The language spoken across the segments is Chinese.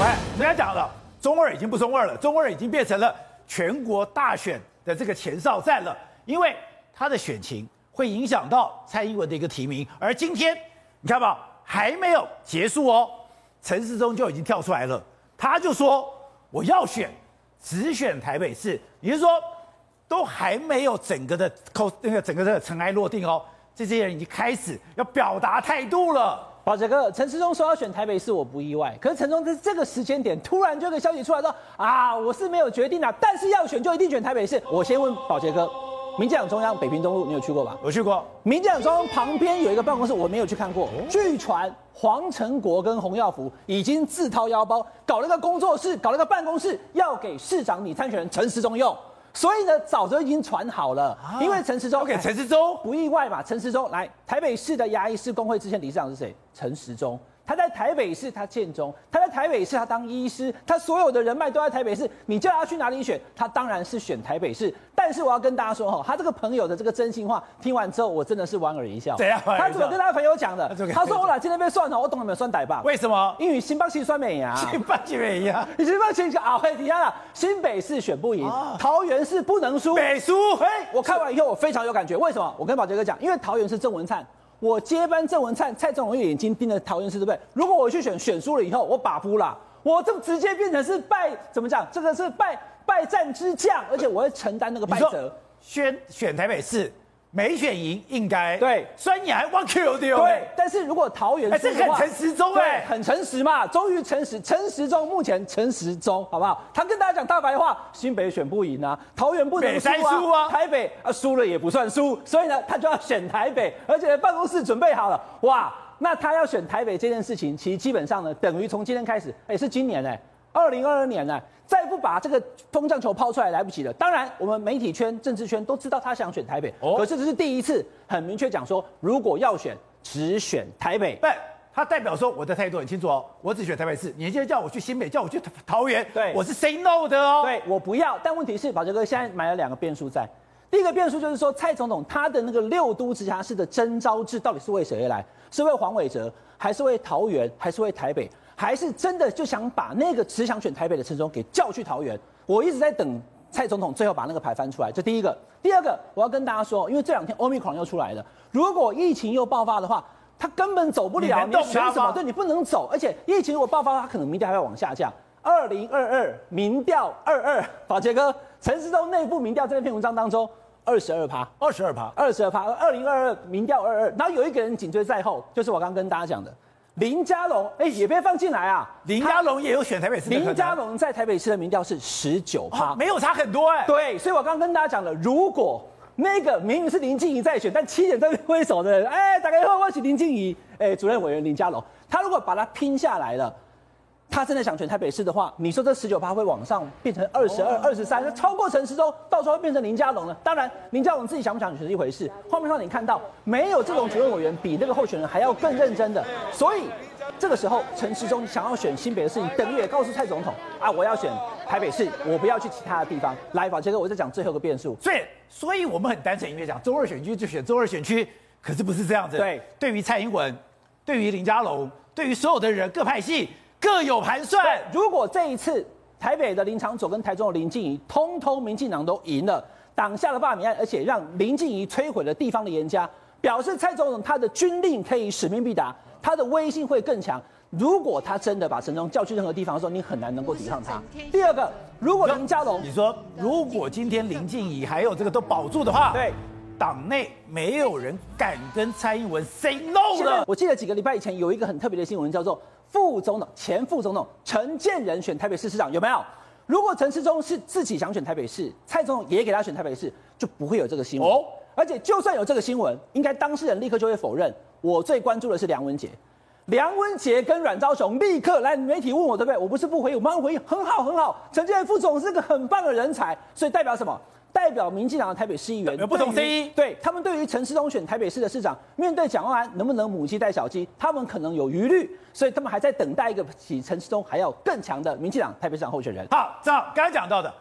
喂，人家讲了，中二已经不中二了，中二已经变成了全国大选的这个前哨战了，因为他的选情会影响到蔡英文的一个提名。而今天你看吧，还没有结束哦，陈世忠就已经跳出来了，他就说我要选，只选台北市。也就是说，都还没有整个的扣那个整个的尘埃落定哦，这些人已经开始要表达态度了。宝杰哥，陈时中说要选台北市，我不意外。可是陈时中在这个时间点突然就有个消息出来说啊，我是没有决定的，但是要选就一定选台北市。我先问宝杰哥，民进党中央北平东路你有去过吧？我去过。民进党中央旁边有一个办公室，我没有去看过。据传黄成国跟洪耀福已经自掏腰包搞了个工作室，搞了个办公室，要给市长拟参选人陈时中用。所以呢，早就已经传好了，啊、因为陈时中，OK，陈时中不意外嘛。陈时中来台北市的牙医师工会之前理事长是谁？陈时中。他在台北市，他建中；他在台北市，他当医师，他所有的人脉都在台北市。你叫他去哪里选，他当然是选台北市。但是我要跟大家说哈，他这个朋友的这个真心话，听完之后我真的是莞尔一笑。怎样？他怎么跟他朋友讲的？他说：“我俩今天被算了，我懂了没有？算歹吧？为什么？因为新北市算美呀，新北市美呀，你新北市啊，会底下了。新北市选不赢，桃园市不能输，北输。嘿，我看完以后我非常有感觉。为什么？我跟宝杰哥讲，因为桃园是郑文灿。”我接班郑文灿，蔡总统眼睛盯着桃园市，对不对？如果我去选，选输了以后，我把夫了，我这直接变成是败，怎么讲？这个是败败战之将，而且我会承担那个败责。选选台北市。没选赢应该对，虽然你还忘 Q 掉对，但是如果桃园是很陈时中哎，很诚实嘛，终于诚实，陈时中目前陈时中好不好？他跟大家讲大白话，新北选不赢啊，桃园不能输啊，台北啊输了也不算输，所以呢，他就要选台北，而且办公室准备好了，哇，那他要选台北这件事情，其实基本上呢，等于从今天开始，哎，是今年哎。二零二二年呢，再不把这个风向球抛出来，来不及了。当然，我们媒体圈、政治圈都知道他想选台北，可是这是第一次很明确讲说，如果要选，只选台北。不，他代表说我的态度很清楚哦，我只选台北市。你现在叫我去新北，叫我去桃园，对，我是 say no 的哦。对，我不要。但问题是，宝杰哥现在埋了两个变数在。第一个变数就是说，蔡总统他的那个六都直辖市的征召制到底是为谁而来？是为黄伟哲，还是为桃园，还是为台北？还是真的就想把那个只想选台北的陈时中给叫去桃园？我一直在等蔡总统最后把那个牌翻出来。这第一个，第二个，我要跟大家说，因为这两天 Omicron 又出来了，如果疫情又爆发的话，他根本走不了。你选什么？对，你不能走。而且疫情如果爆发，他可能民调还要往下降。二零二二民调二二，宝杰哥，陈世忠内部民调这篇文章当中二十二趴，二十二趴，二十二趴。二零二二民调二二，然后有一个人紧追在后，就是我刚刚跟大家讲的。林佳龙，哎，也别放进来啊！林佳龙也有选台北市。林佳龙在台北市的民调是十九趴，没有差很多哎。对，所以我刚刚跟大家讲了，如果那个明明是林静怡在选，但七点在挥手的人，哎，大家会问起林静怡，哎，主任委员林佳龙，他如果把它拼下来了。他真的想选台北市的话，你说这十九趴会往上变成二十二、二十三，那超过陈时中，到时候会变成林佳龙了。当然，林佳龙自己想不想选是一回事。画面上你看到没有这种主任委员比那个候选人还要更认真的，所以这个时候陈时中想要选新北的事情，等于也告诉蔡总统啊，我要选台北市，我不要去其他的地方。来，宝杰哥，我再讲最后一个变数。所以，所以我们很单纯，因为讲中二选区就选中二选区，可是不是这样子。对，对于蔡英文，对于林佳龙，对于所有的人各派系。各有盘算。如果这一次台北的林昶佐跟台中的林静怡，通通民进党都赢了，挡下了罢免案，而且让林静怡摧毁了地方的严家，表示蔡总统他的军令可以使命必达，他的威信会更强。如果他真的把陈忠叫去任何地方的时候，你很难能够抵抗他。第二个，如果林佳龙，你说如果今天林静怡还有这个都保住的话，对，党内没有人敢跟蔡英文 say no 的。我记得几个礼拜以前有一个很特别的新闻，叫做。副总统、前副总统陈建仁选台北市市长有没有？如果陈世忠是自己想选台北市，蔡总统也给他选台北市，就不会有这个新闻。哦，而且就算有这个新闻，应该当事人立刻就会否认。我最关注的是梁文杰，梁文杰跟阮昭雄立刻来媒体问我对不对？我不是不回应，我马上回应，很好很好。陈建仁副总是个很棒的人才，所以代表什么？代表民进党的台北市议员有不同声音，对他们对于陈时中选台北市的市长，面对蒋万安能不能母鸡带小鸡，他们可能有疑虑，所以他们还在等待一个比陈时中还要更强的民进党台北市长候选人。好，正好刚才讲到的，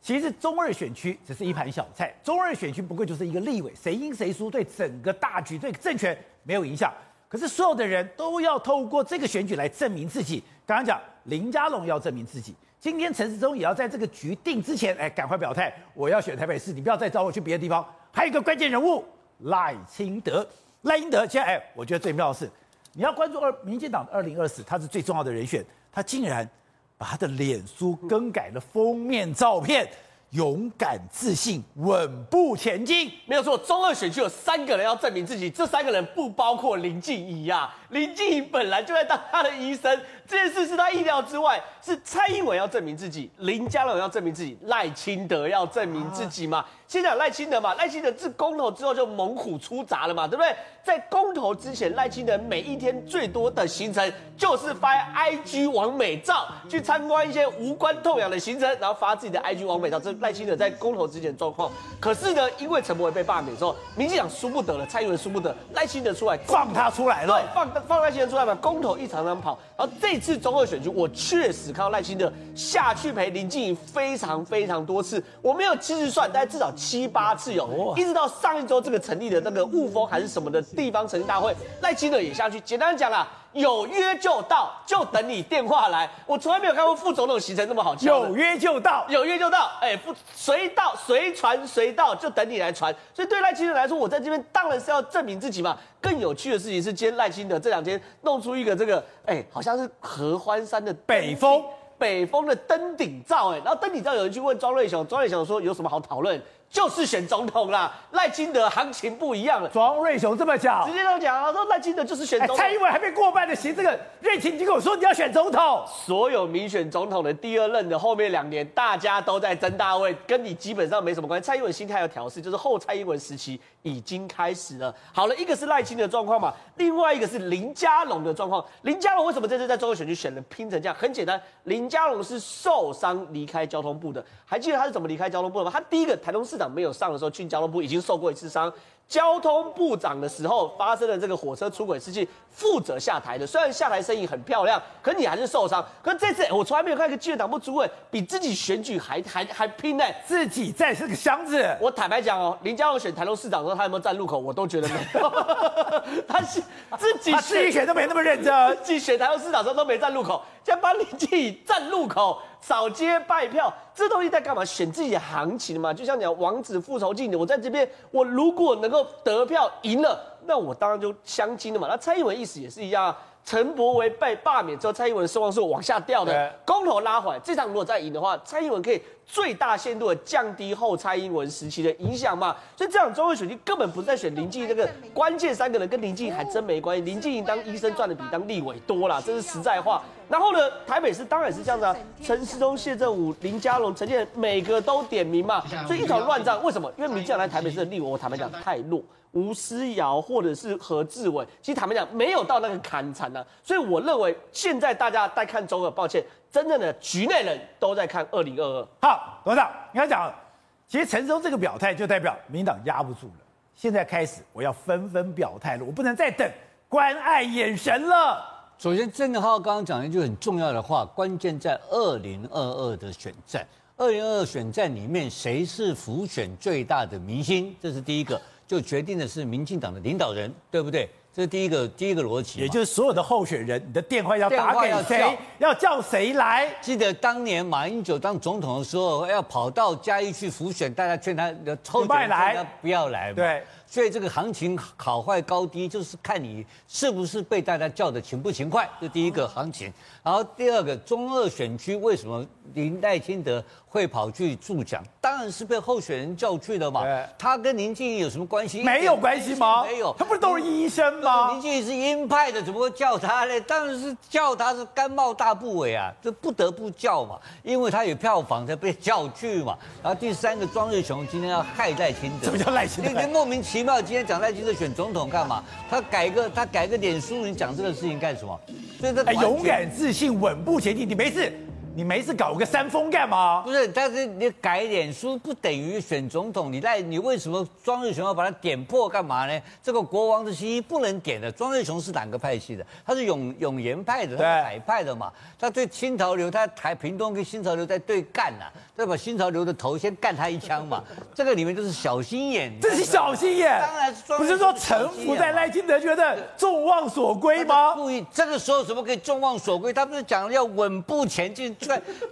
其实中二选区只是一盘小菜，中二选区不过就是一个立委，谁赢谁输对整个大局对政权没有影响。可是所有的人都要透过这个选举来证明自己。刚刚讲林佳龙要证明自己，今天陈世忠也要在这个局定之前，哎，赶快表态，我要选台北市，你不要再找我去别的地方。还有一个关键人物赖清德，赖清德现在，哎，我觉得最妙的是，你要关注二民进党的二零二四，他是最重要的人选，他竟然把他的脸书更改了封面照片。勇敢、自信、稳步前进，没有错。中二选区有三个人要证明自己，这三个人不包括林静仪呀。林静仪本来就在当他的医生，这件事是他意料之外。是蔡英文要证明自己，林佳龙要证明自己，赖清德要证明自己嘛？先讲赖清德嘛，赖清德自公投之后就猛虎出闸了嘛，对不对？在公投之前，赖清德每一天最多的行程就是发 IG 网美照，去参观一些无关痛痒的行程，然后发自己的 IG 网美照。这赖清德在公投之前状况。可是呢，因为陈柏惟被罢免之后，民进党输不得了，蔡英文输不得，赖清德出来放他出来了，对，放放赖清德出来嘛，公投一场场跑。然后这次中二选举，我确实。看到赖清德下去陪林静怡非常非常多次，我没有其实算，但至少七八次有，一直到上一周这个成立的那个雾峰还是什么的地方成立大会，赖清德也下去。简单讲啊，有约就到，就等你电话来。我从来没有看过副总统行程那么好敲，有约就到，有约就到，哎，不随到随传随到，就等你来传。所以对赖清德来说，我在这边当然是要证明自己嘛。更有趣的事情是，今天赖清德这两天弄出一个这个，哎，好像是合欢山的北峰。北峰的登顶照，哎，然后登顶照有人去问庄瑞雄，庄瑞雄说有什么好讨论？就是选总统啦，赖清德行情不一样了。庄瑞雄这么讲，直接这样讲啊，说赖清德就是选总统。蔡英文还没过半的行，这个瑞情，你跟我说你要选总统。所有民选总统的第二任的后面两年，大家都在争大位，跟你基本上没什么关系。蔡英文心态要调试，就是后蔡英文时期已经开始了。好了，一个是赖清德状况嘛，另外一个是林佳龙的状况。林佳龙为什么这次在中国选举选的拼成这样？很简单，林佳龙是受伤离开交通部的。还记得他是怎么离开交通部的吗？他第一个台东市长没有上的时候，去交通部已经受过一次伤。交通部长的时候发生的这个火车出轨事情，负责下台的。虽然下台身影很漂亮，可你还是受伤。可这次我从来没有看一个基进党部主委比自己选举还还还拼呢，自己在这个箱子。我坦白讲哦，林佳龙选台东市长的时候，他有没有站路口？我都觉得没有。他是自己他自己选都没那么认真，自己选台东市长的时候都没站路口，现在帮你自己站路口。扫街拜票，这东西在干嘛？选自己的行情嘛。就像讲王子复仇记，我在这边，我如果能够得票赢了，那我当然就相亲了嘛。那蔡英文意思也是一样啊。陈柏惟被罢免之后，蔡英文的声望是往下掉的，公投拉回来，这场如果再赢的话，蔡英文可以最大限度的降低后蔡英文时期的影响嘛。所以这场中二选区根本不是在选林静仪这个关键三个人，跟林静仪还真没关系。林静怡当医生赚的比当立委多啦，这是实在话。然后呢，台北市当然是这样子啊，陈时中、谢振武、林佳龙、陈建仁每个都点名嘛，所以一团乱战。为什么？因为民进党来台北市的立委，我坦白讲太弱。吴思瑶或者是何志伟，其实坦白讲没有到那个坎产呢，所以我认为现在大家在看中二，抱歉，真正的局内人都在看二零二二。好，董事长，你刚讲，其实陈时中这个表态就代表民党压不住了，现在开始我要纷纷表态了，我不能再等关爱眼神了。首先，郑正浩刚刚讲了一句很重要的话，关键在二零二二的选战，二零二二选战里面谁是浮选最大的明星，这是第一个。就决定的是民进党的领导人，对不对？这是第一个第一个逻辑，也就是所有的候选人，你的电话要打给谁，要叫谁来？记得当年马英九当总统的时候，要跑到嘉义去浮选，大家劝他抽选来，不要来嘛。对。所以这个行情好坏高低，就是看你是不是被大家叫的勤不勤快，这第一个行情。然后第二个中二选区为什么林黛清德会跑去助讲？当然是被候选人叫去的嘛。他跟林静怡有什么关系？没有关系吗？没有，他不是都是医生吗？林静怡是鹰派的，怎么会叫他呢？当然是叫他是甘冒大不韪啊，这不得不叫嘛，因为他有票房才被叫去嘛。然后第三个庄瑞雄今天要害赖清德，什么叫赖清德？那莫名其今天讲赖清德选总统干嘛？他改个他改个点书，你讲这个事情干什么？所以他勇敢、自信、稳步前进。你没事，你没事搞个山峰干嘛？不是，但是你改脸书不等于选总统，你在你为什么庄瑞雄要把它点破干嘛呢？这个国王的新衣不能点的。庄瑞雄是哪个派系的？他是永永延派的，他是海派的嘛。他对新潮流，他台屏东跟新潮流在对干呐、啊，再把新潮流的头先干他一枪嘛。这个里面就是小心眼，这是小心眼。当然是不是说臣服在赖清德觉得众望所归吗？故意这个时候怎么可以众望所归？他不是讲要稳步前进？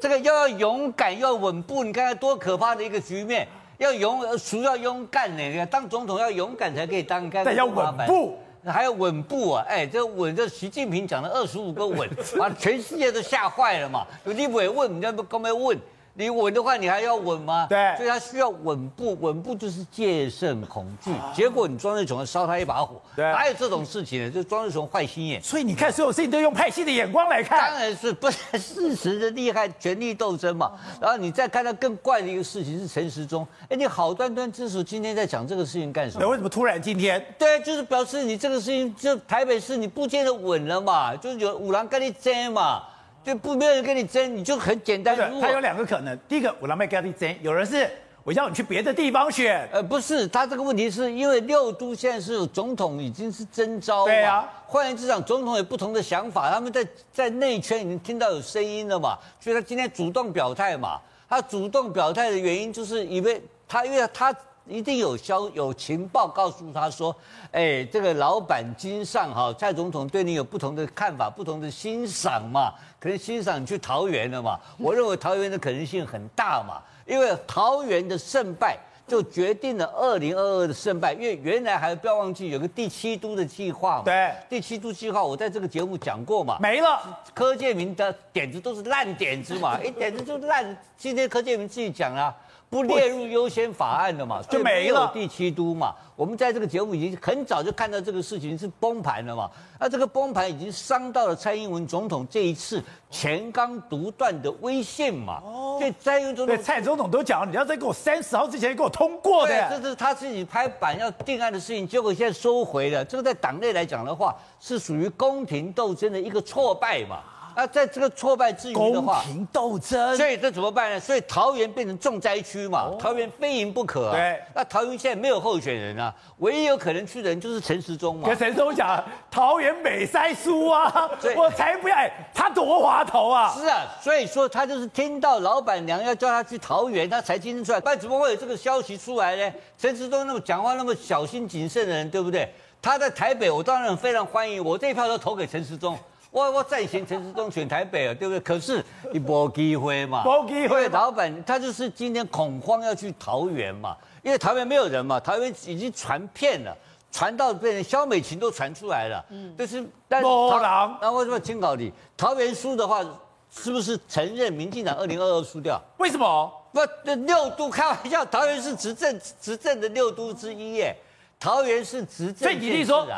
这个又要勇敢，又要稳步，你看看多可怕的一个局面！要勇，俗要勇敢呢？你看当总统要勇敢才可以当，但要稳步，还要稳步啊！哎，这稳，这习近平讲了二十五个稳，把 全世界都吓坏了嘛！你不会问，人家不刚没问？你稳的话，你还要稳吗？对，所以他需要稳步，稳步就是戒慎恐惧。结果你庄瑞雄烧他一把火，对，哪有这种事情呢？就庄瑞雄坏心眼。所以你看，所有事情都用派系的眼光来看。当然是不是事实的厉害，权力斗争嘛。然后你再看到更怪的一个事情是陈时中，哎，你好端端支持今天在讲这个事情干什么？那为什么突然今天？对，就是表示你这个事情，就台北市你不见得稳了嘛，就是有五郎跟你争嘛。就不没有人跟你争，你就很简单。他有两个可能，第一个我让麦跟你争，有人是我要你去别的地方选。呃，不是，他这个问题是因为六都现在是有总统已经是征召。对啊，换言之讲，总统有不同的想法，他们在在内圈已经听到有声音了嘛，所以他今天主动表态嘛。他主动表态的原因就是因为他，因为他。一定有消有情报告诉他说，哎，这个老板经上哈，蔡总统对你有不同的看法，不同的欣赏嘛，可能欣赏你去桃园了嘛。我认为桃园的可能性很大嘛，因为桃园的胜败就决定了二零二二的胜败。因为原来还不要忘记有个第七都的计划嘛，对，第七都计划我在这个节目讲过嘛，没了。柯建铭的点子都是烂点子嘛，一点子就烂。今天柯建铭自己讲了。不列入优先法案的嘛，就没了第七都嘛。我们在这个节目已经很早就看到这个事情是崩盘了嘛。那这个崩盘已经伤到了蔡英文总统这一次全纲独断的威信嘛。哦，对，蔡英文总统，蔡总统都讲，你要在给我三十号之前给我通过的。这是他自己拍板要定案的事情，结果现在收回了。这个在党内来讲的话，是属于宫廷斗争的一个挫败嘛。那在这个挫败之余的话，宫廷斗争，所以这怎么办呢？所以桃园变成重灾区嘛，桃园非赢不可啊。对，那桃园现在没有候选人啊，唯一有可能去的人就是陈时中嘛。跟陈时中讲，桃园美塞输啊，我才不要，他多滑头啊。是啊，所以说他就是听到老板娘要叫他去桃园，他才听出来。不然怎么会有这个消息出来呢？陈时中那么讲话那么小心谨慎的人，对不对？他在台北，我当然非常欢迎，我这一票都投给陈时中。我我赞成陈时中选台北了，对不对？可是你没机会嘛，没机会。老板他就是今天恐慌要去桃园嘛，因为桃园没有人嘛，桃园已经传遍了，传到被萧美琴都传出来了。嗯，就是但是桃那为什么清考你桃园输的话，是不是承认民进党二零二二输掉？为什么？不，这六都开玩笑，桃园是执政执政的六都之一耶，桃园是执政。所以你说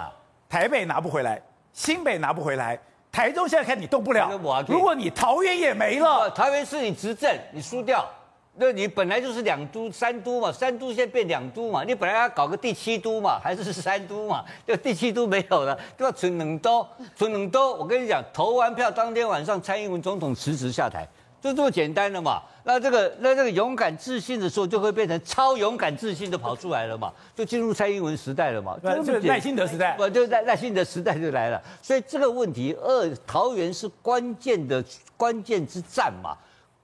台北拿不回来，新北拿不回来。台中现在看你动不了，如果你桃园也没了，桃园是你执政，你输掉，那你本来就是两都三都嘛，三都现在变两都嘛，你本来要搞个第七都嘛，还是三都嘛，就第七都没有了，就要？存冷都，存冷都，我跟你讲，投完票当天晚上，蔡英文总统辞职下台。就这么简单的嘛，那这个那这个勇敢自信的时候，就会变成超勇敢自信的跑出来了嘛，就进入蔡英文时代了嘛，就是耐心德时代，不就耐耐心德时代就来了。所以这个问题，二桃园是关键的关键之战嘛，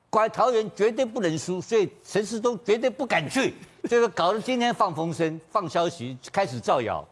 关桃园绝对不能输，所以陈时中绝对不敢去，这 个搞得今天放风声、放消息，开始造谣。